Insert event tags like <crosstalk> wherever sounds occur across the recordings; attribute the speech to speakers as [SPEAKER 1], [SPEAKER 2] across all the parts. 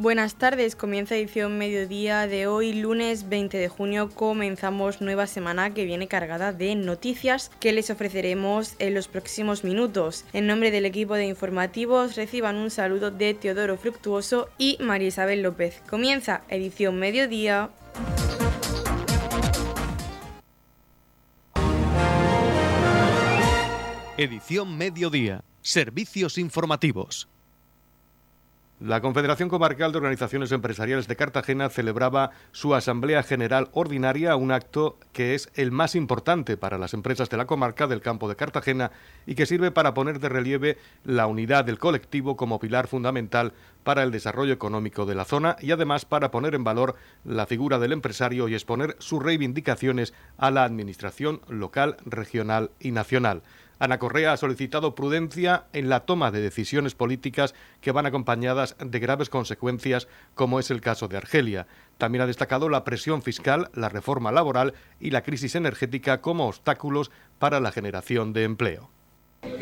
[SPEAKER 1] Buenas tardes, comienza edición mediodía de hoy, lunes 20 de junio. Comenzamos nueva semana que viene cargada de noticias que les ofreceremos en los próximos minutos. En nombre del equipo de informativos, reciban un saludo de Teodoro Fructuoso y María Isabel López. Comienza edición mediodía.
[SPEAKER 2] Edición mediodía. Servicios informativos.
[SPEAKER 3] La Confederación Comarcal de Organizaciones Empresariales de Cartagena celebraba su Asamblea General Ordinaria, un acto que es el más importante para las empresas de la comarca del campo de Cartagena y que sirve para poner de relieve la unidad del colectivo como pilar fundamental para el desarrollo económico de la zona y además para poner en valor la figura del empresario y exponer sus reivindicaciones a la Administración local, regional y nacional. Ana Correa ha solicitado prudencia en la toma de decisiones políticas que van acompañadas de graves consecuencias, como es el caso de Argelia. También ha destacado la presión fiscal, la reforma laboral y la crisis energética como obstáculos para la generación de empleo.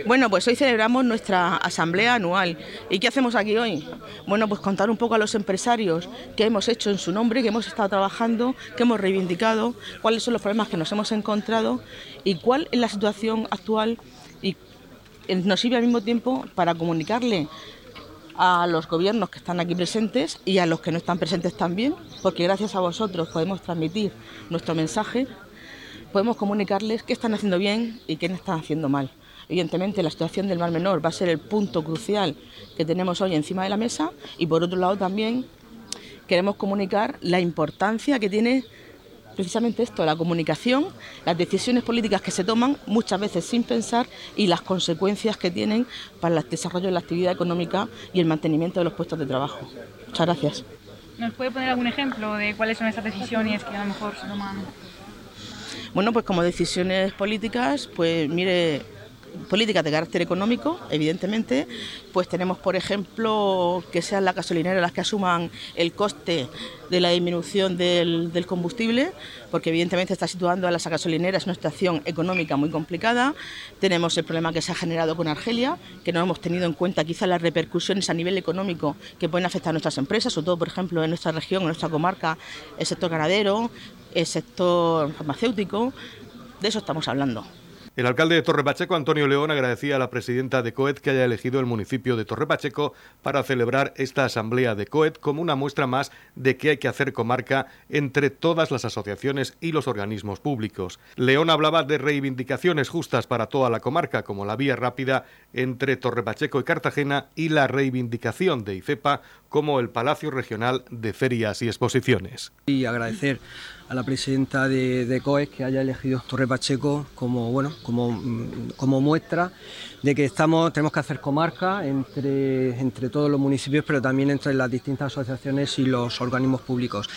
[SPEAKER 4] Bueno, pues hoy celebramos nuestra asamblea anual. ¿Y qué hacemos aquí hoy? Bueno, pues contar un poco a los empresarios qué hemos hecho en su nombre, qué hemos estado trabajando, qué hemos reivindicado, cuáles son los problemas que nos hemos encontrado y cuál es la situación actual y nos sirve al mismo tiempo para comunicarle a los gobiernos que están aquí presentes y a los que no están presentes también, porque gracias a vosotros podemos transmitir nuestro mensaje, podemos comunicarles qué están haciendo bien y qué no están haciendo mal. Evidentemente, la situación del Mar Menor va a ser el punto crucial que tenemos hoy encima de la mesa y, por otro lado, también queremos comunicar la importancia que tiene precisamente esto, la comunicación, las decisiones políticas que se toman muchas veces sin pensar y las consecuencias que tienen para el desarrollo de la actividad económica y el mantenimiento de los puestos de trabajo. Muchas gracias.
[SPEAKER 5] ¿Nos puede poner algún ejemplo de cuáles son esas decisiones que a lo mejor se toman?
[SPEAKER 4] Bueno, pues como decisiones políticas, pues mire, políticas de carácter económico, evidentemente, pues tenemos, por ejemplo, que sean las gasolineras las que asuman el coste de la disminución del, combustible, porque evidentemente está situando a las gasolineras una situación económica muy complicada. Tenemos el problema que se ha generado con Argelia, que no hemos tenido en cuenta quizá las repercusiones a nivel económico que pueden afectar a nuestras empresas, sobre todo, por ejemplo, en nuestra región, en nuestra comarca, el sector ganadero, el sector farmacéutico. De eso estamos hablando.
[SPEAKER 3] El alcalde de Torre Pacheco, Antonio León, agradecía a la presidenta de COET que haya elegido el municipio de Torre Pacheco para celebrar esta asamblea de COET como una muestra más de que hay que hacer comarca entre todas las asociaciones y los organismos públicos. León hablaba de reivindicaciones justas para toda la comarca, como la vía rápida entre Torre Pacheco y Cartagena y la reivindicación de IFEPA como el Palacio Regional de Ferias y Exposiciones.
[SPEAKER 6] Y agradecer a la presidenta de, de COES que haya elegido Torre Pacheco como, bueno, como, muestra de que estamos, tenemos que hacer comarca entre, entre todos los municipios, pero también entre las distintas asociaciones y los organismos públicos.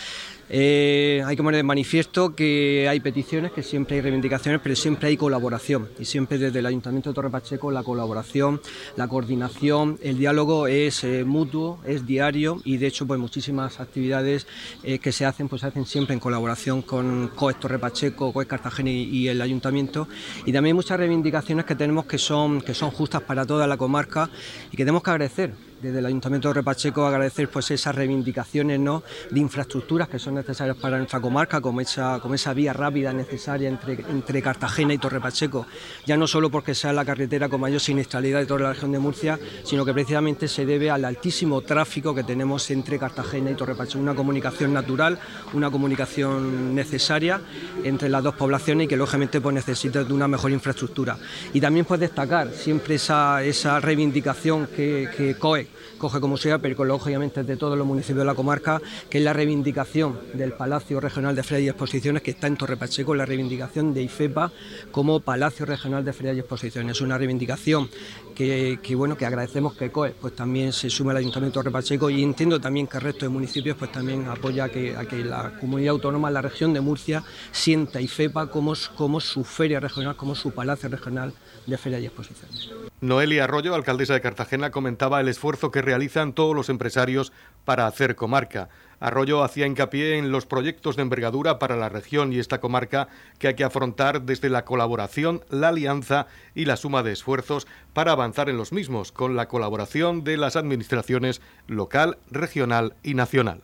[SPEAKER 6] Eh, hay que poner de manifiesto que hay peticiones, que siempre hay reivindicaciones, pero siempre hay colaboración. Y siempre desde el Ayuntamiento de Torre Pacheco la colaboración, la coordinación, el diálogo es eh, mutuo, es diario y de hecho pues muchísimas actividades eh, que se hacen pues se hacen siempre en colaboración con COES Torre Pacheco, COES Cartagena y, el Ayuntamiento. Y también muchas reivindicaciones que tenemos que son, que son justas para toda la comarca y que tenemos que agradecer desde el Ayuntamiento de Repacheco agradecer pues esas reivindicaciones ¿no? de infraestructuras que son necesarias para nuestra comarca, como esa, como esa vía rápida necesaria entre, entre Cartagena y Torre Pacheco, ya no solo porque sea la carretera con mayor siniestralidad de toda la región de Murcia, sino que precisamente se debe al altísimo tráfico que tenemos entre Cartagena y Torre Pacheco, una comunicación natural, una comunicación necesaria entre las dos poblaciones y que lógicamente pues, necesita de una mejor infraestructura. Y también pues destacar siempre esa, esa reivindicación que, que COE coge como sea, pero lógicamente de todos los municipios de la comarca, que es la reivindicación del Palacio Regional de Ferias y Exposiciones, que está en Torre Pacheco, la reivindicación de IFEPA como Palacio Regional de Ferias y Exposiciones. Es una reivindicación que, bueno, que agradecemos que COE pues también se sume al Ayuntamiento de Torre Pacheco y entiendo también que el resto de municipios pues también apoya que, a que la comunidad autónoma, la región de Murcia, sienta IFEPA como, como su feria regional, como su Palacio Regional de Ferias y Exposiciones.
[SPEAKER 3] Noelia Arroyo, alcaldesa de Cartagena, comentaba el esfuerzo que realizan todos los empresarios para hacer comarca. Arroyo hacía hincapié en los proyectos de envergadura para la región y esta comarca que hay que afrontar desde la colaboración, la alianza y la suma de esfuerzos para avanzar en los mismos, con la colaboración de las administraciones local, regional y nacional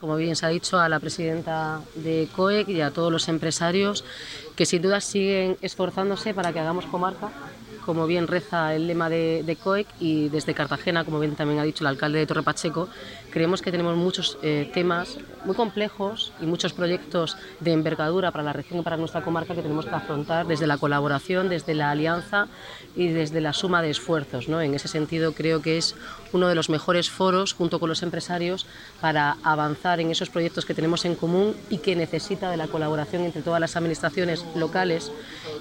[SPEAKER 7] como bien se ha dicho, a la presidenta de COEC y a todos los empresarios que sin duda siguen esforzándose para que hagamos comarca como bien reza el lema de, COEC y desde Cartagena, como bien también ha dicho el alcalde de Torre Pacheco, creemos que tenemos muchos eh, temas muy complejos y muchos proyectos de envergadura para la región y para nuestra comarca que tenemos que afrontar desde la colaboración, desde la alianza y desde la suma de esfuerzos. ¿no? En ese sentido creo que es uno de los mejores foros junto con los empresarios para avanzar en esos proyectos que tenemos en común y que necesita de la colaboración entre todas las administraciones locales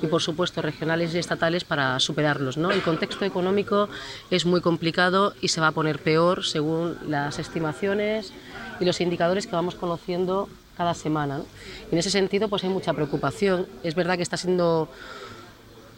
[SPEAKER 7] y por supuesto regionales y estatales para superarlos. ¿no? El contexto económico es muy complicado y se va a poner peor según las estimaciones y los indicadores que vamos conociendo cada semana. En ese sentido, pues hay mucha preocupación. Es verdad que está siendo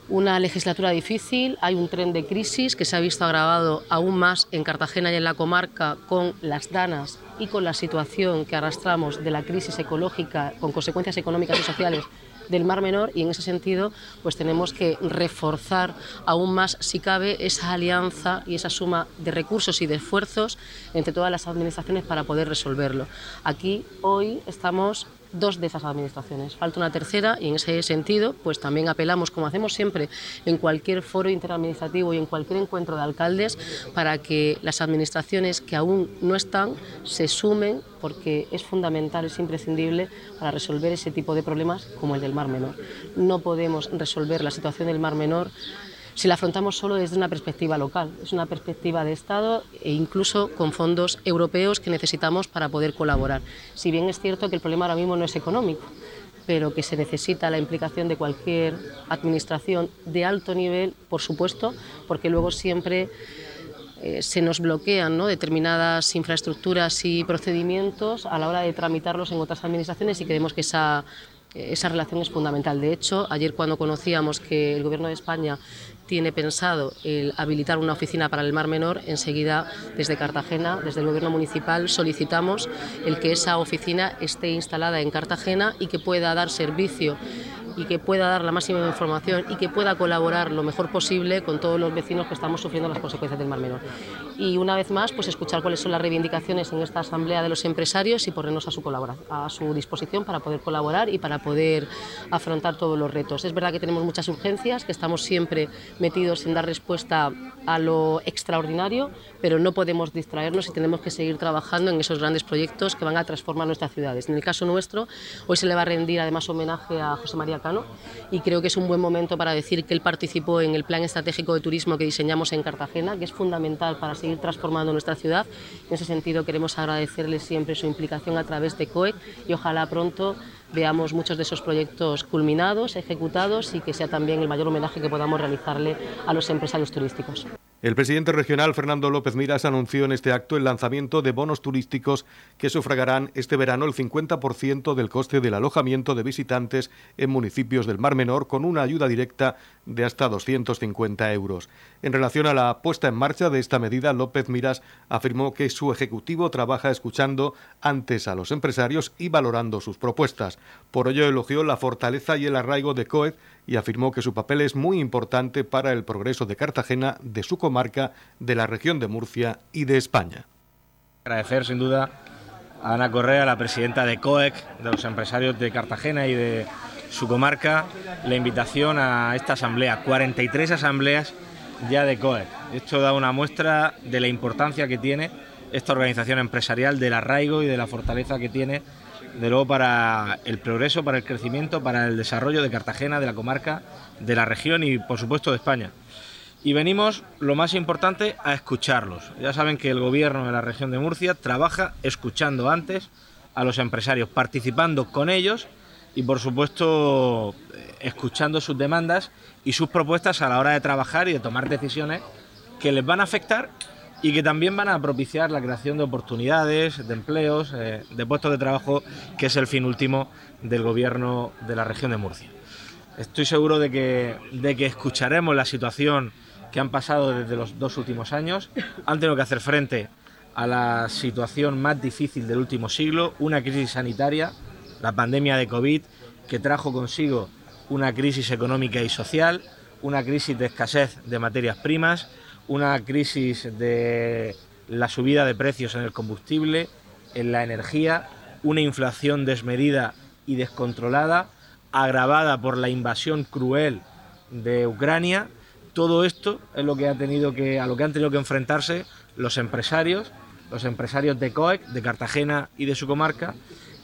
[SPEAKER 7] una legislatura difícil, hay un tren de crisis que se ha visto agravado aún más en Cartagena y en la comarca con las danas y con la situación que arrastramos de la crisis ecológica con consecuencias económicas y sociales del Mar Menor y en ese sentido pues tenemos que reforzar aún más si cabe esa alianza y esa suma de recursos y de esfuerzos entre todas las administraciones para poder resolverlo. Aquí hoy estamos dos de esas administraciones. Falta una tercera y en ese sentido, pues también apelamos, como hacemos siempre en cualquier foro interadministrativo y en cualquier encuentro de alcaldes, para que las administraciones que aún no están se sumen porque es fundamental, es imprescindible para resolver ese tipo de problemas como el del Mar Menor. No podemos resolver la situación del Mar Menor si la afrontamos solo desde una perspectiva local. Es una perspectiva de Estado e incluso con fondos europeos que necesitamos para poder colaborar. Si bien es cierto que el problema ahora mismo no es económico, pero que se necesita la implicación de cualquier administración de alto nivel, por supuesto, porque luego siempre eh, se nos bloquean determinadas infraestructuras y procedimientos a la hora de tramitarlos en otras administraciones y creemos que esa, esa relación es fundamental. De hecho, ayer cuando conocíamos que el Gobierno de España tiene pensado el habilitar una oficina para el Mar Menor, enseguida desde Cartagena, desde el Gobierno municipal, solicitamos el que esa oficina esté instalada en Cartagena y que pueda dar servicio y que pueda dar la máxima información y que pueda colaborar lo mejor posible con todos los vecinos que estamos sufriendo las consecuencias del Mar Menor. Y una vez más, pues escuchar cuáles son las reivindicaciones en esta asamblea de los empresarios y ponernos a su, a su disposición para poder colaborar y para poder afrontar todos los retos. Es verdad que tenemos muchas urgencias, que estamos siempre metidos en dar respuesta a lo extraordinario, pero no podemos distraernos y tenemos que seguir trabajando en esos grandes proyectos que van a transformar nuestras ciudades. En el caso nuestro, hoy se le va a rendir además homenaje a José María Y creo que es un buen momento para decir que él participó en el plan estratégico de turismo que diseñamos en Cartagena, que es fundamental para seguir transformando nuestra ciudad. En ese sentido queremos agradecerle siempre su implicación a través de COEC y ojalá pronto veamos muchos de esos proyectos culminados, ejecutados y que sea también el mayor homenaje que podamos realizarle a los empresarios turísticos.
[SPEAKER 3] El presidente regional Fernando López Miras anunció en este acto el lanzamiento de bonos turísticos que sufragarán este verano el 50% del coste del alojamiento de visitantes en municipios del Mar Menor con una ayuda directa de hasta 250 euros. En relación a la puesta en marcha de esta medida, López Miras afirmó que su ejecutivo trabaja escuchando antes a los empresarios y valorando sus propuestas. Por ello elogió la fortaleza y el arraigo de COED y afirmó que su papel es muy importante para el progreso de Cartagena, de su comarca, de la región de Murcia y de España.
[SPEAKER 8] Agradecer sin duda a Ana Correa, la presidenta de COEC, de los empresarios de Cartagena y de su comarca, la invitación a esta asamblea. 43 asambleas ya de COEC. Esto da una muestra de la importancia que tiene esta organización empresarial, del arraigo y de la fortaleza que tiene de luego para el progreso, para el crecimiento, para el desarrollo de Cartagena, de la comarca, de la región y por supuesto de España. Y venimos, lo más importante, a escucharlos. Ya saben que el gobierno de la región de Murcia trabaja escuchando antes a los empresarios, participando con ellos y por supuesto escuchando sus demandas y sus propuestas a la hora de trabajar y de tomar decisiones que les van a afectar y que también van a propiciar la creación de oportunidades, de empleos, eh, de puestos de trabajo, que es el fin último del gobierno de la región de Murcia. Estoy seguro de que, de que escucharemos la situación que han pasado desde los dos últimos años. Han tenido que hacer frente a la situación más difícil del último siglo, una crisis sanitaria, la pandemia de COVID, que trajo consigo una crisis económica y social, una crisis de escasez de materias primas, una crisis de la subida de precios en el combustible, en la energía, una inflación desmedida y descontrolada, agravada por la invasión cruel de Ucrania. Todo esto es lo que ha tenido que, a lo que han tenido que enfrentarse los empresarios, los empresarios de COEC, de Cartagena y de su comarca,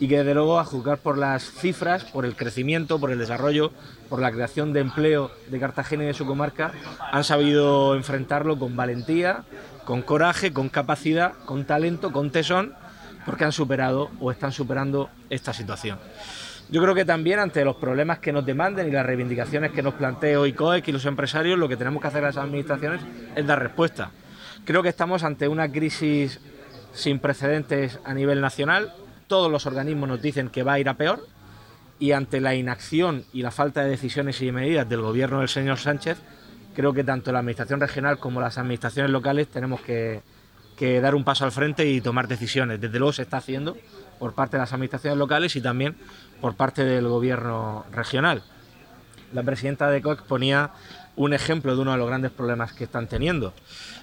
[SPEAKER 8] y que desde luego a juzgar por las cifras, por el crecimiento, por el desarrollo, por la creación de empleo de Cartagena y de su comarca, han sabido enfrentarlo con valentía, con coraje, con capacidad, con talento, con tesón, porque han superado o están superando esta situación. Yo creo que también ante los problemas que nos demanden y las reivindicaciones que nos plantee hoy COEC y los empresarios, lo que tenemos que hacer las administraciones es dar respuesta. Creo que estamos ante una crisis sin precedentes a nivel nacional, todos los organismos nos dicen que va a ir a peor y ante la inacción y la falta de decisiones y medidas del gobierno del señor Sánchez, creo que tanto la Administración regional como las administraciones locales tenemos que, dar un paso al frente y tomar decisiones. Desde luego se está haciendo por parte de las administraciones locales y también por parte del gobierno regional. La presidenta de COEX ponía un ejemplo de uno de los grandes problemas que están teniendo.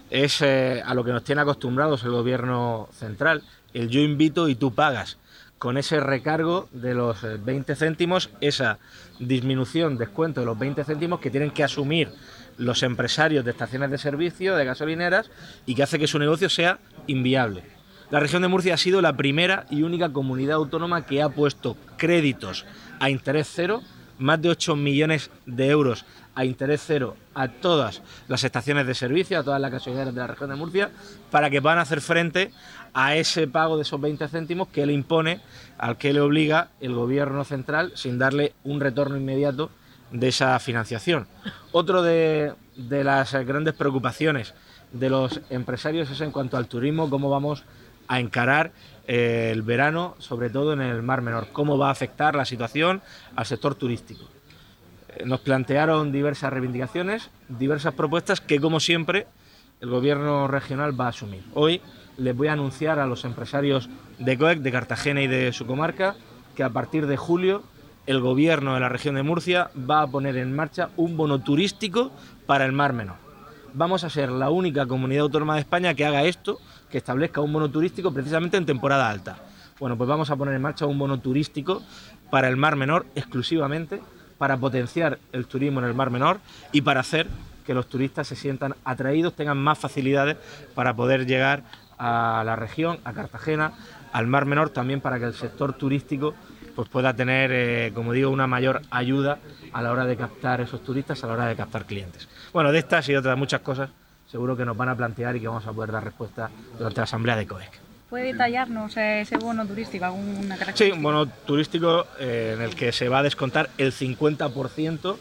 [SPEAKER 8] Es eh, a lo que nos tiene acostumbrados el gobierno central, el yo invito y tú pagas. Con ese recargo de los 20 eh, céntimos, esa disminución, descuento de los 20 céntimos que tienen que asumir los empresarios de estaciones de servicio, de gasolineras, y que hace que su negocio sea inviable. La región de Murcia ha sido la primera y única comunidad autónoma que ha puesto créditos a interés cero, más de 8 millones de euros a interés cero a todas las estaciones de servicio, a todas las gasolineras de la región de Murcia, para que puedan hacer frente a ese pago de esos 20 céntimos que le impone, al que le obliga el gobierno central sin darle un retorno inmediato de esa financiación. Otro de, las grandes preocupaciones de los empresarios es en cuanto al turismo, cómo vamos a encarar eh, el verano, sobre todo en el Mar Menor, cómo va a afectar la situación al sector turístico. Eh, nos plantearon diversas reivindicaciones, diversas propuestas que, como siempre, el gobierno regional va a asumir. Hoy les voy a anunciar a los empresarios de COEC, de Cartagena y de su comarca, que a partir de julio el gobierno de la región de Murcia va a poner en marcha un bono turístico para el Mar Menor. Vamos a ser la única comunidad autónoma de España que haga esto, que establezca un bono turístico precisamente en temporada alta. Bueno, pues vamos a poner en marcha un bono turístico para el Mar Menor exclusivamente, para potenciar el turismo en el Mar Menor y para hacer que los turistas se sientan atraídos, tengan más facilidades para poder llegar a la región, a Cartagena, al Mar Menor, también para que el sector turístico pues pueda tener, eh, como digo, una mayor ayuda a la hora de captar esos turistas, a la hora de captar clientes. Bueno, de estas y otras muchas cosas seguro que nos van a plantear y que vamos a poder dar respuesta durante la asamblea de COEC.
[SPEAKER 5] ¿Puede detallarnos ese bono turístico, alguna característica?
[SPEAKER 8] Sí, un bono turístico eh, en el que se va a descontar el 50%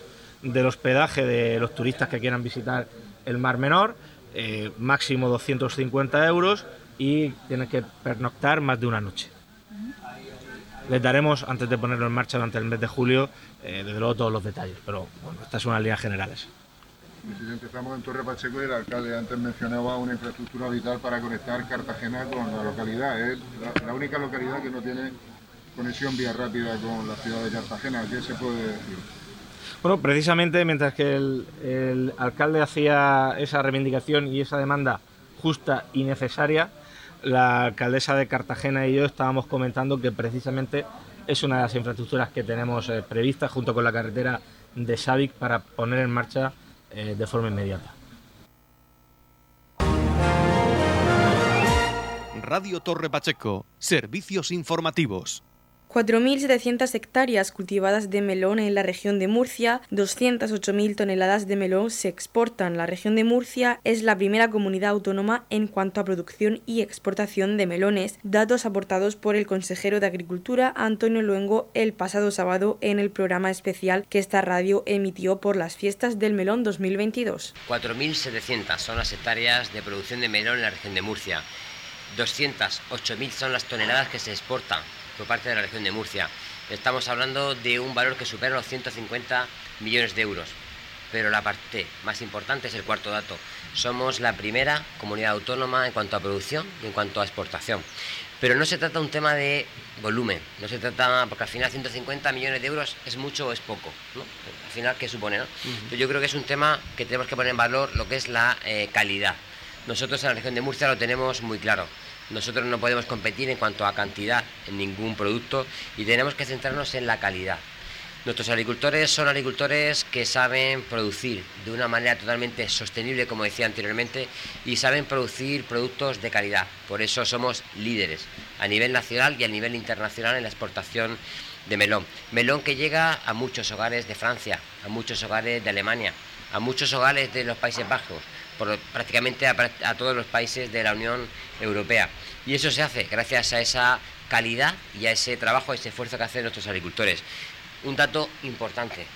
[SPEAKER 8] del hospedaje de los turistas que quieran visitar el Mar Menor eh, máximo 250 euros y tienes que pernoctar más de una noche. Les daremos, antes de ponerlo en marcha durante el mes de julio, eh, desde luego todos los detalles, pero bueno, estas son las líneas generales.
[SPEAKER 9] Presidente, estamos en Torre Pacheco el alcalde antes mencionaba una infraestructura vital para conectar Cartagena con la localidad. Es la, única localidad que no tiene conexión vía rápida con la ciudad de Cartagena. ¿Qué se puede decir?
[SPEAKER 8] Bueno, precisamente mientras que el, alcalde hacía esa reivindicación y esa demanda justa y necesaria, la alcaldesa de Cartagena y yo estábamos comentando que precisamente es una de las infraestructuras que tenemos eh, previstas junto con la carretera de Savic para poner en marcha eh, de forma inmediata.
[SPEAKER 2] Radio Torre Pacheco, servicios informativos.
[SPEAKER 1] 4.700 hectáreas cultivadas de melón en la región de Murcia, 208.000 toneladas de melón se exportan. La región de Murcia es la primera comunidad autónoma en cuanto a producción y exportación de melones, datos aportados por el consejero de Agricultura Antonio Luengo el pasado sábado en el programa especial que esta radio emitió por las fiestas del melón 2022.
[SPEAKER 10] 4.700 son las hectáreas de producción de melón en la región de Murcia. 208.000 son las toneladas que se exportan por parte de la región de Murcia. Estamos hablando de un valor que supera los 150 millones de euros. Pero la parte más importante es el cuarto dato. Somos la primera comunidad autónoma en cuanto a producción y en cuanto a exportación. Pero no se trata de un tema de volumen, no se trata, porque al final 150 millones de euros es mucho o es poco, ¿no? Al final, ¿qué supone? No? Yo creo que es un tema que tenemos que poner en valor lo que es la eh, calidad. Nosotros en la región de Murcia lo tenemos muy claro. Nosotros no podemos competir en cuanto a cantidad en ningún producto y tenemos que centrarnos en la calidad. Nuestros agricultores son agricultores que saben producir de una manera totalmente sostenible, como decía anteriormente, y saben producir productos de calidad. Por eso somos líderes a nivel nacional y a nivel internacional en la exportación de melón. Melón que llega a muchos hogares de Francia, a muchos hogares de Alemania, a muchos hogares de los Países Bajos, por prácticamente a, a todos los países de la Unión Europea. Y eso se hace gracias a esa calidad y a ese trabajo, a ese esfuerzo que hacen nuestros agricultores. Un dato importante,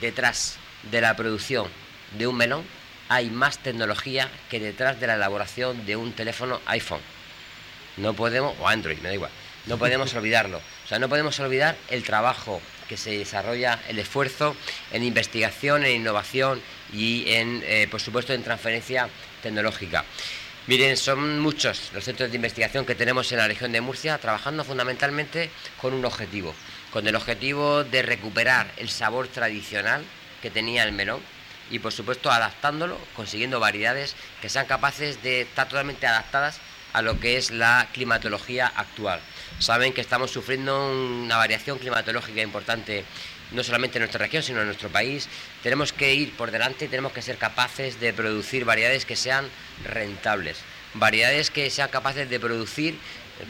[SPEAKER 10] detrás de la producción de un melón hay más tecnología que detrás de la elaboración de un teléfono iPhone. No podemos, o Android, me da igual, no podemos <laughs> olvidarlo. O sea, no podemos olvidar el trabajo que se desarrolla, el esfuerzo en investigación, en innovación y en, eh, por supuesto, en transferencia tecnológica. Miren, son muchos los centros de investigación que tenemos en la región de Murcia trabajando fundamentalmente con un objetivo, con el objetivo de recuperar el sabor tradicional que tenía el melón y por supuesto adaptándolo, consiguiendo variedades que sean capaces de estar totalmente adaptadas a lo que es la climatología actual. Saben que estamos sufriendo una variación climatológica importante no solamente en nuestra región, sino en nuestro país. Tenemos que ir por delante y tenemos que ser capaces de producir variedades que sean rentables, variedades que sean capaces de producir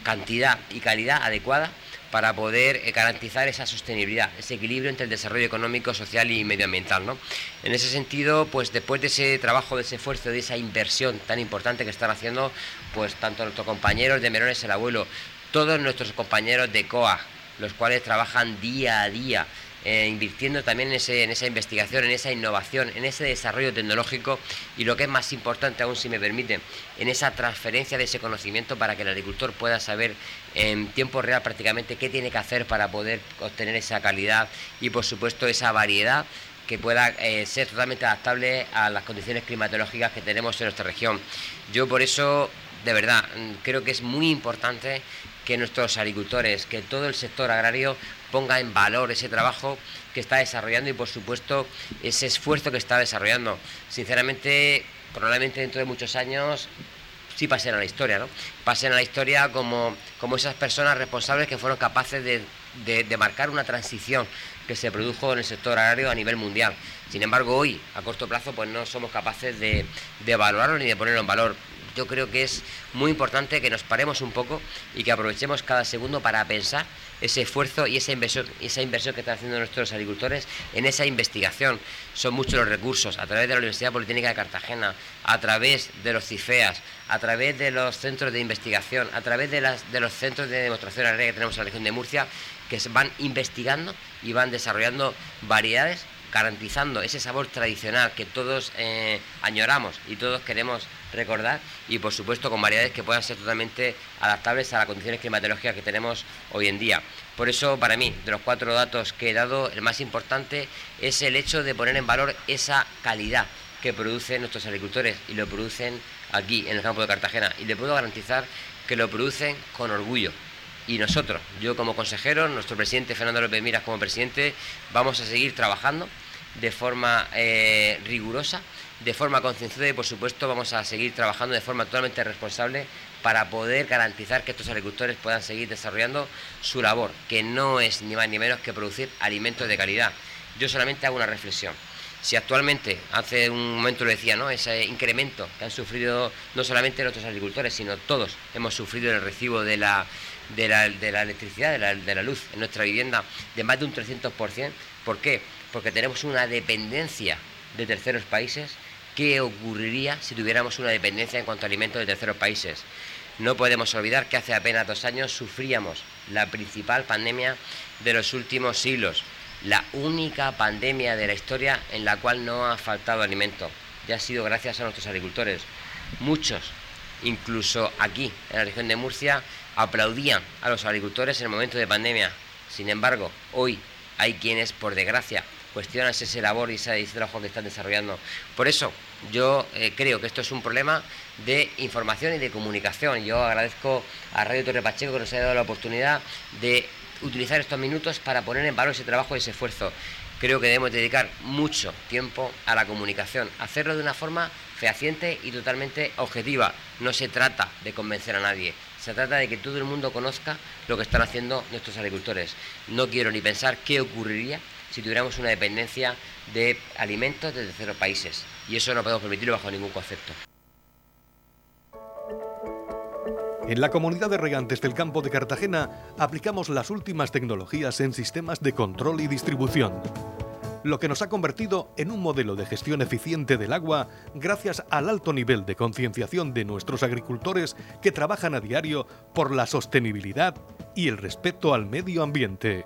[SPEAKER 10] cantidad y calidad adecuada para poder eh, garantizar esa sostenibilidad, ese equilibrio entre el desarrollo económico, social y medioambiental. ¿no? En ese sentido, pues después de ese trabajo, de ese esfuerzo, de esa inversión tan importante que están haciendo, pues tanto nuestros compañeros de Merones el Abuelo, todos nuestros compañeros de COA, los cuales trabajan día a día eh, invirtiendo también en, ese, en esa investigación, en esa innovación, en ese desarrollo tecnológico y lo que es más importante aún, si me permite, en esa transferencia de ese conocimiento para que el agricultor pueda saber en tiempo real prácticamente qué tiene que hacer para poder obtener esa calidad y por supuesto esa variedad que pueda eh, ser totalmente adaptable a las condiciones climatológicas que tenemos en nuestra región. Yo por eso, de verdad, creo que es muy importante que nuestros agricultores, que todo el sector agrario ponga en valor ese trabajo que está desarrollando y por supuesto ese esfuerzo que está desarrollando. Sinceramente, probablemente dentro de muchos años sí pasen a la historia, ¿no? Pasen a la historia como, como esas personas responsables que fueron capaces de, de, marcar una transición que se produjo en el sector agrario a nivel mundial. Sin embargo, hoy, a corto plazo, pues no somos capaces de, de valorarlo ni de ponerlo en valor yo creo que es muy importante que nos paremos un poco y que aprovechemos cada segundo para pensar ese esfuerzo y esa inversión, esa inversión que están haciendo nuestros agricultores en esa investigación. Son muchos los recursos, a través de la Universidad Politécnica de Cartagena, a través de los CIFEAS, a través de los centros de investigación, a través de, de los centros de demostración agraria que tenemos en la región de Murcia, que van investigando y van desarrollando variedades garantizando ese sabor tradicional que todos eh, añoramos y todos queremos recordar y por supuesto con variedades que puedan ser totalmente adaptables a las condiciones climatológicas que tenemos hoy en día. Por eso para mí, de los cuatro datos que he dado, el más importante es el hecho de poner en valor esa calidad que producen nuestros agricultores y lo producen aquí en el campo de Cartagena y le puedo garantizar que lo producen con orgullo, y nosotros, yo como consejero, nuestro presidente Fernando López Miras como presidente, vamos a seguir trabajando de forma eh, rigurosa, de forma concienciada y por supuesto vamos a seguir trabajando de forma totalmente responsable para poder garantizar que estos agricultores puedan seguir desarrollando su labor, que no es ni más ni menos que producir alimentos de calidad. Yo solamente hago una reflexión. Si actualmente, hace un momento lo decía, ¿no? ese incremento que han sufrido no solamente nuestros agricultores, sino todos hemos sufrido el recibo de la, de la, de la electricidad, de la, de la luz en nuestra vivienda de más de un 300%. ¿Por qué? Porque tenemos una dependencia de terceros países. ¿Qué ocurriría si tuviéramos una dependencia en cuanto a alimentos de terceros países? No podemos olvidar que hace apenas dos años sufríamos la principal pandemia de los últimos siglos, la única pandemia de la historia en la cual no ha faltado alimento. Ya ha sido gracias a nuestros agricultores. Muchos, incluso aquí, en la región de Murcia, aplaudían a los agricultores en el momento de pandemia. Sin embargo, hoy hay quienes, por desgracia, cuestionas ese labor y ese, trabajo que están desarrollando. Por eso yo eh, creo que esto es un problema de información y de comunicación. Yo agradezco a Radio Torre Pacheco que nos haya dado la oportunidad de utilizar estos minutos para poner en valor ese trabajo y ese esfuerzo. Creo que debemos dedicar mucho tiempo a la comunicación, hacerlo de una forma fehaciente y totalmente objetiva. No se trata de convencer a nadie, se trata de que todo el mundo conozca lo que están haciendo nuestros agricultores. No quiero ni pensar qué ocurriría si tuviéramos una dependencia de alimentos de terceros países. Y eso no podemos permitirlo bajo ningún concepto.
[SPEAKER 3] En la comunidad de regantes del campo de Cartagena aplicamos las últimas tecnologías en sistemas de control y distribución, lo que nos ha convertido en un modelo de gestión eficiente del agua gracias al alto nivel de concienciación de nuestros agricultores que trabajan a diario por la sostenibilidad y el respeto al medio ambiente.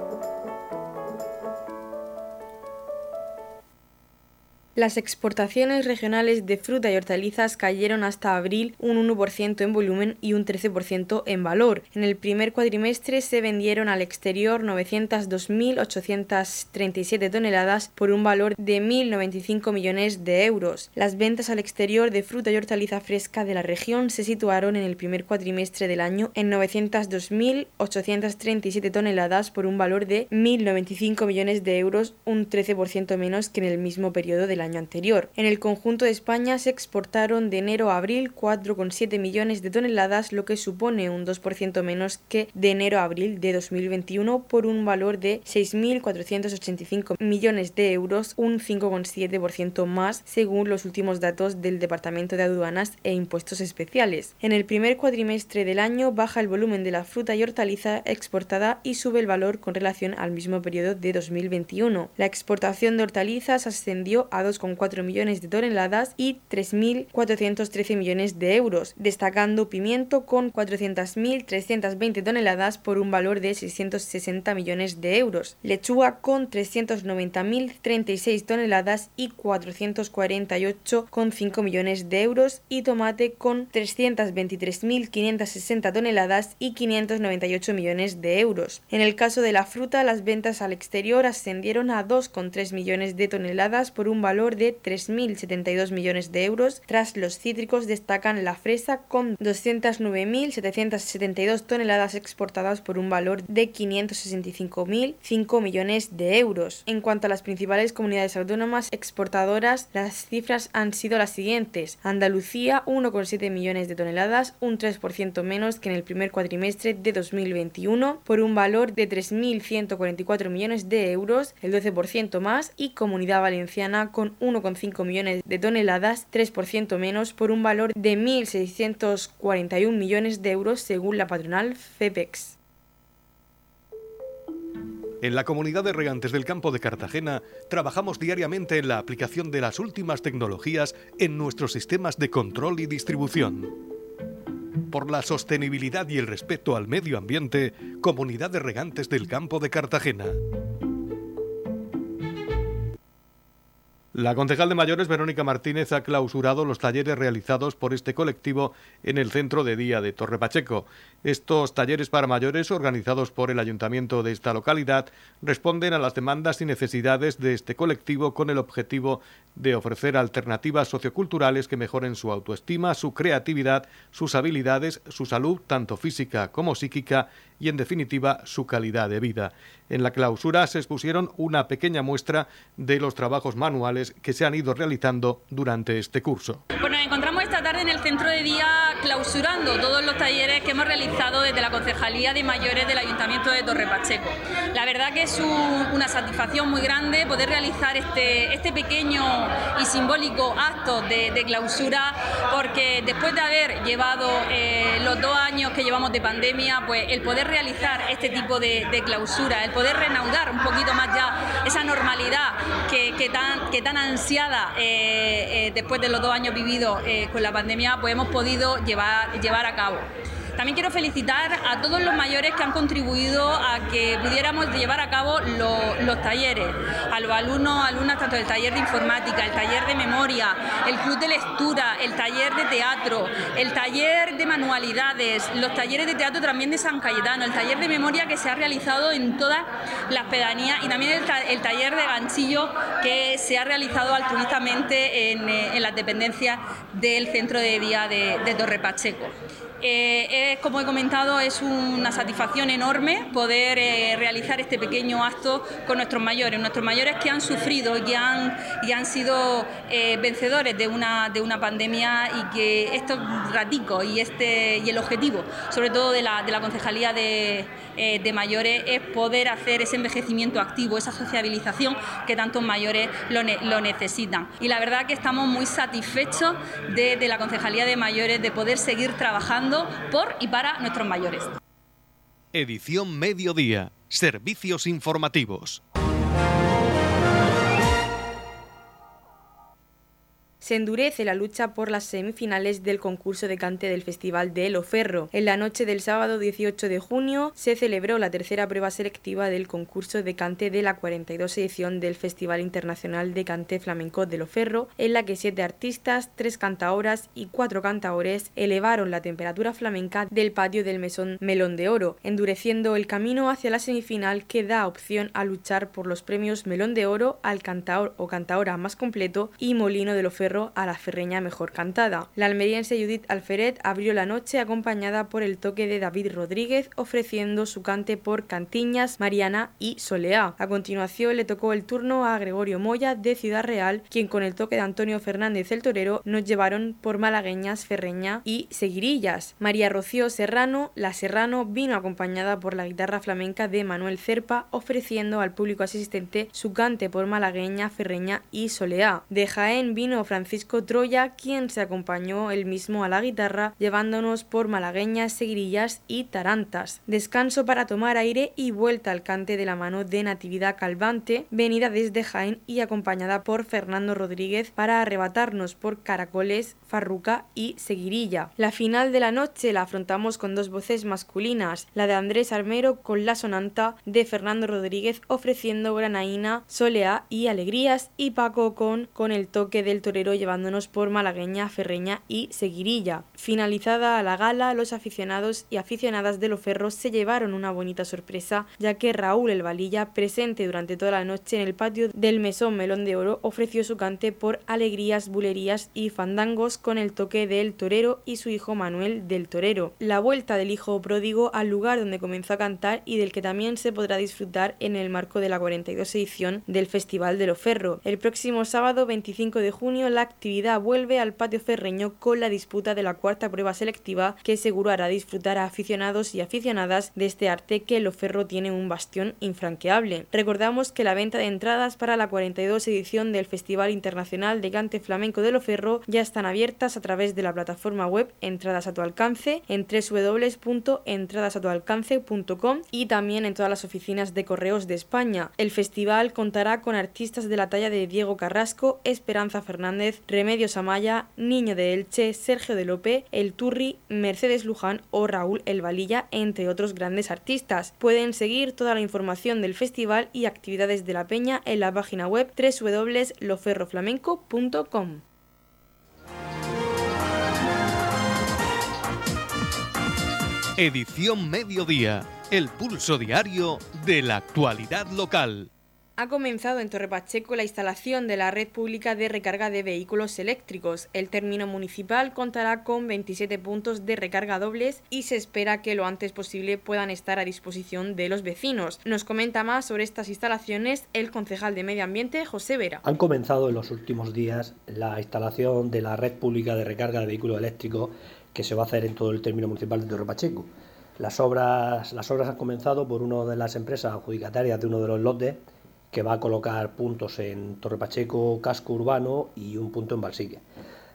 [SPEAKER 1] Las exportaciones regionales de fruta y hortalizas cayeron hasta abril un 1% en volumen y un 13% en valor. En el primer cuatrimestre se vendieron al exterior 902.837 toneladas por un valor de 1.095 millones de euros. Las ventas al exterior de fruta y hortaliza fresca de la región se situaron en el primer cuatrimestre del año en 902.837 toneladas por un valor de 1.095 millones de euros, un 13% menos que en el mismo periodo del año anterior. En el conjunto de España se exportaron de enero a abril 4,7 millones de toneladas, lo que supone un 2% menos que de enero a abril de 2021 por un valor de 6.485 millones de euros, un 5,7% más según los últimos datos del Departamento de Aduanas e Impuestos Especiales. En el primer cuatrimestre del año baja el volumen de la fruta y hortaliza exportada y sube el valor con relación al mismo periodo de 2021. La exportación de hortalizas ascendió a 2,4 millones de toneladas y 3.413 millones de euros, destacando pimiento con 400.320 toneladas por un valor de 660 millones de euros, lechuga con 390.036 toneladas y 448,5 millones de euros y tomate con 323.560 toneladas y 598 millones de euros. En el caso de la fruta, las ventas al exterior ascendieron a 2,3 millones de toneladas por un valor de 3.072 millones de euros. Tras los cítricos destacan la fresa con 209.772 toneladas exportadas por un valor de 565.005 millones de euros. En cuanto a las principales comunidades autónomas exportadoras, las cifras han sido las siguientes. Andalucía 1,7 millones de toneladas, un 3% menos que en el primer cuatrimestre de 2021, por un valor de 3.144 millones de euros, el 12% más, y Comunidad Valenciana con 1,5 millones de toneladas, 3% menos, por un valor de 1.641 millones de euros según la patronal FEPEX.
[SPEAKER 3] En la comunidad de regantes del campo de Cartagena trabajamos diariamente en la aplicación de las últimas tecnologías en nuestros sistemas de control y distribución. Por la sostenibilidad y el respeto al medio ambiente, Comunidad de Regantes del Campo de Cartagena. La concejal de mayores, Verónica Martínez, ha clausurado los talleres realizados por este colectivo en el centro de día de Torre Pacheco. Estos talleres para mayores, organizados por el ayuntamiento de esta localidad, responden a las demandas y necesidades de este colectivo con el objetivo de ofrecer alternativas socioculturales que mejoren su autoestima, su creatividad, sus habilidades, su salud, tanto física como psíquica, y, en definitiva, su calidad de vida. En la clausura se expusieron una pequeña muestra de los trabajos manuales que se han ido realizando durante este curso.
[SPEAKER 11] Bueno, nos encontramos esta tarde en el centro de día todos los talleres que hemos realizado desde la Concejalía de Mayores del Ayuntamiento de Torre Pacheco. La verdad que es una satisfacción muy grande poder realizar este, este pequeño y simbólico acto de, clausura porque después de haber llevado eh, los dos años que llevamos de pandemia, pues el poder realizar este tipo de, clausura, el poder reanudar un poquito más ya esa normalidad que, tan, que tan ansiada eh, eh, después de los dos años vividos con la pandemia, pues hemos podido llevar a cabo. También quiero felicitar a todos los mayores que han contribuido a que pudiéramos llevar a cabo los talleres, a los alumnos, alumnas tanto del taller de informática, el taller de memoria, el club de lectura, el taller de teatro, el taller de manualidades, los talleres de teatro también de San Cayetano, el taller de memoria que se ha realizado en todas las pedanías y también el, taller de ganchillo que se ha realizado altruistamente en, eh, las dependencias del centro de día de, de Torre Pacheco. Eh, como he comentado, es una satisfacción enorme poder eh, realizar este pequeño acto con nuestros mayores, nuestros mayores que han sufrido y han, y han sido eh, vencedores de una, de una pandemia y que estos raticos y, este, y el objetivo, sobre todo de la, de la Concejalía de, de Mayores, es poder hacer ese envejecimiento activo, esa sociabilización que tantos mayores lo, lo necesitan. Y la verdad que estamos muy satisfechos de, de la Concejalía de Mayores de poder seguir trabajando por y para nuestros mayores.
[SPEAKER 2] Edición Mediodía. Servicios informativos.
[SPEAKER 1] Se endurece la lucha por las semifinales del concurso de cante del Festival de Eloferro. En la noche del sábado 18 de junio se celebró la tercera prueba selectiva del concurso de cante de la 42 edición del Festival Internacional de Cante Flamenco de Loferro, en la que siete artistas, tres cantaoras y cuatro cantaores elevaron la temperatura flamenca del patio del mesón Melón de Oro, endureciendo el camino hacia la semifinal que da opción a luchar por los premios Melón de Oro al cantaor o cantaora más completo y Molino de Loferro a la ferreña mejor cantada. La almeriense Judith Alferet abrió la noche acompañada por el toque de David Rodríguez ofreciendo su cante por Cantiñas, Mariana y Soleá. A continuación le tocó el turno a Gregorio Moya de Ciudad Real, quien con el toque de Antonio Fernández el Torero nos llevaron por malagueñas, ferreña y seguirillas. María Rocío Serrano, la Serrano, vino acompañada por la guitarra flamenca de Manuel Cerpa ofreciendo al público asistente su cante por malagueña, ferreña y soleá. De Jaén vino Francisco Troya, quien se acompañó él mismo a la guitarra, llevándonos por malagueñas, seguirillas y tarantas. Descanso para tomar aire y vuelta al cante de la mano de Natividad Calvante, venida desde Jaén y acompañada por Fernando Rodríguez para arrebatarnos por caracoles, farruca y seguirilla. La final de la noche la afrontamos con dos voces masculinas, la de Andrés Armero con la sonanta de Fernando Rodríguez ofreciendo granaína, soleá y alegrías y Paco con con el toque del torero llevándonos por malagueña, ferreña y seguirilla. Finalizada la gala, los aficionados y aficionadas de Loferro se llevaron una bonita sorpresa, ya que Raúl El Valilla, presente durante toda la noche en el patio del Mesón Melón de Oro, ofreció su cante por alegrías, bulerías y fandangos con el toque del torero y su hijo Manuel del Torero. La vuelta del hijo pródigo al lugar donde comenzó a cantar y del que también se podrá disfrutar en el marco de la 42 edición del Festival de Loferro. El próximo sábado 25 de junio la actividad vuelve al patio ferreño con la disputa de la cuarta prueba selectiva que seguro hará disfrutar a aficionados y aficionadas de este arte que Loferro tiene un bastión infranqueable. Recordamos que la venta de entradas para la 42 edición del Festival Internacional de Cante Flamenco de Loferro ya están abiertas a través de la plataforma web Entradas a tu alcance en www.entradasatualcance.com y también en todas las oficinas de correos de España. El festival contará con artistas de la talla de Diego Carrasco, Esperanza Fernández, Remedios Amaya, Niño de Elche, Sergio de Lope, El Turri, Mercedes Luján o Raúl El Valilla, entre otros grandes artistas. Pueden seguir toda la información del festival y actividades de la peña en la página web www.loferroflamenco.com.
[SPEAKER 2] Edición Mediodía, el pulso diario de la actualidad local
[SPEAKER 1] ha comenzado en Torre Pacheco la instalación de la red pública de recarga de vehículos eléctricos. El término municipal contará con 27 puntos de recarga dobles y se espera que lo antes posible puedan estar a disposición de los vecinos. Nos comenta más sobre estas instalaciones el concejal de Medio Ambiente, José Vera.
[SPEAKER 12] Han comenzado en los últimos días la instalación de la red pública de recarga de vehículos eléctricos que se va a hacer en todo el término municipal de Torre Pacheco. Las obras, las obras han comenzado por una de las empresas adjudicatarias de uno de los lotes que va a colocar puntos en Torre Pacheco, casco urbano y un punto en Balsique.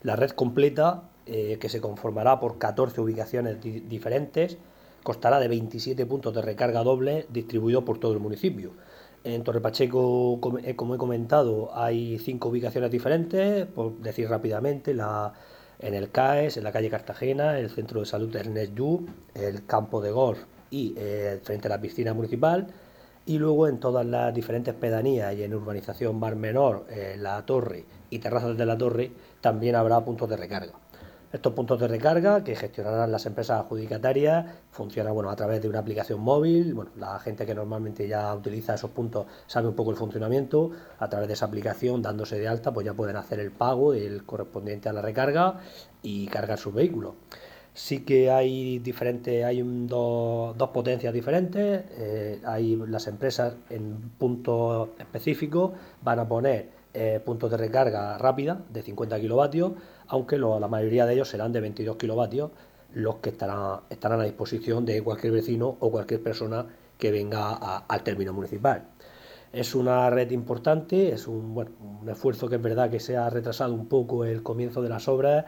[SPEAKER 12] La red completa, eh, que se conformará por 14 ubicaciones diferentes, costará de 27 puntos de recarga doble distribuidos por todo el municipio. En Torre Pacheco, eh, como he comentado, hay cinco ubicaciones diferentes, por decir rápidamente, la, en el CAES, en la calle Cartagena, el centro de salud Ernest Yu, el campo de golf y eh, frente a la piscina municipal y luego en todas las diferentes pedanías y en urbanización Mar Menor, eh, La Torre y terrazas de la Torre también habrá puntos de recarga. Estos puntos de recarga que gestionarán las empresas adjudicatarias funcionan bueno, a través de una aplicación móvil. Bueno, la gente que normalmente ya utiliza esos puntos sabe un poco el funcionamiento. A través de esa aplicación, dándose de alta, pues ya pueden hacer el pago el correspondiente a la recarga y cargar sus vehículos. Sí que hay diferentes, hay dos, potencias diferentes. Eh, hay las empresas en puntos específicos van a poner eh, puntos de recarga rápida de 50 kilovatios aunque la mayoría de ellos serán de 22 kilovatios, los que estarán, estarán a disposición de cualquier vecino o cualquier persona que venga al término municipal. Es una red importante, es un, bueno, un esfuerzo que es verdad que se ha retrasado un poco el comienzo de las obras,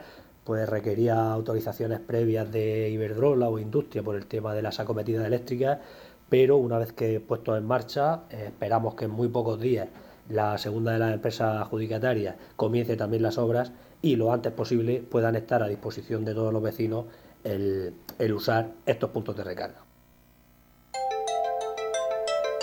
[SPEAKER 12] pues requería autorizaciones previas de Iberdrola o Industria por el tema de las acometidas eléctricas, pero una vez que puesto en marcha, esperamos que en muy pocos días la segunda de las empresas adjudicatarias comience también las obras y lo antes posible puedan estar a disposición de todos los vecinos el, usar estos puntos de recarga.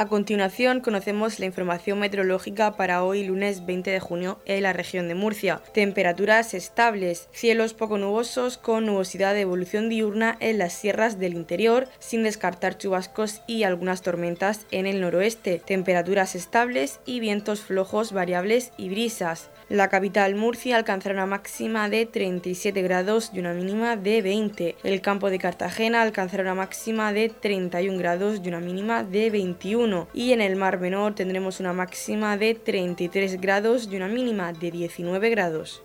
[SPEAKER 1] A continuación conocemos la información meteorológica para hoy lunes 20 de junio en la región de Murcia. Temperaturas estables, cielos poco nubosos con nubosidad de evolución diurna en las sierras del interior, sin descartar chubascos y algunas tormentas en el noroeste. Temperaturas estables y vientos flojos variables y brisas. La capital Murcia alcanzará una máxima de 37 grados y una mínima de 20. El campo de Cartagena alcanzará una máxima de 31 grados y una mínima de 21. Y en el Mar Menor tendremos una máxima de 33 grados y una mínima de 19 grados.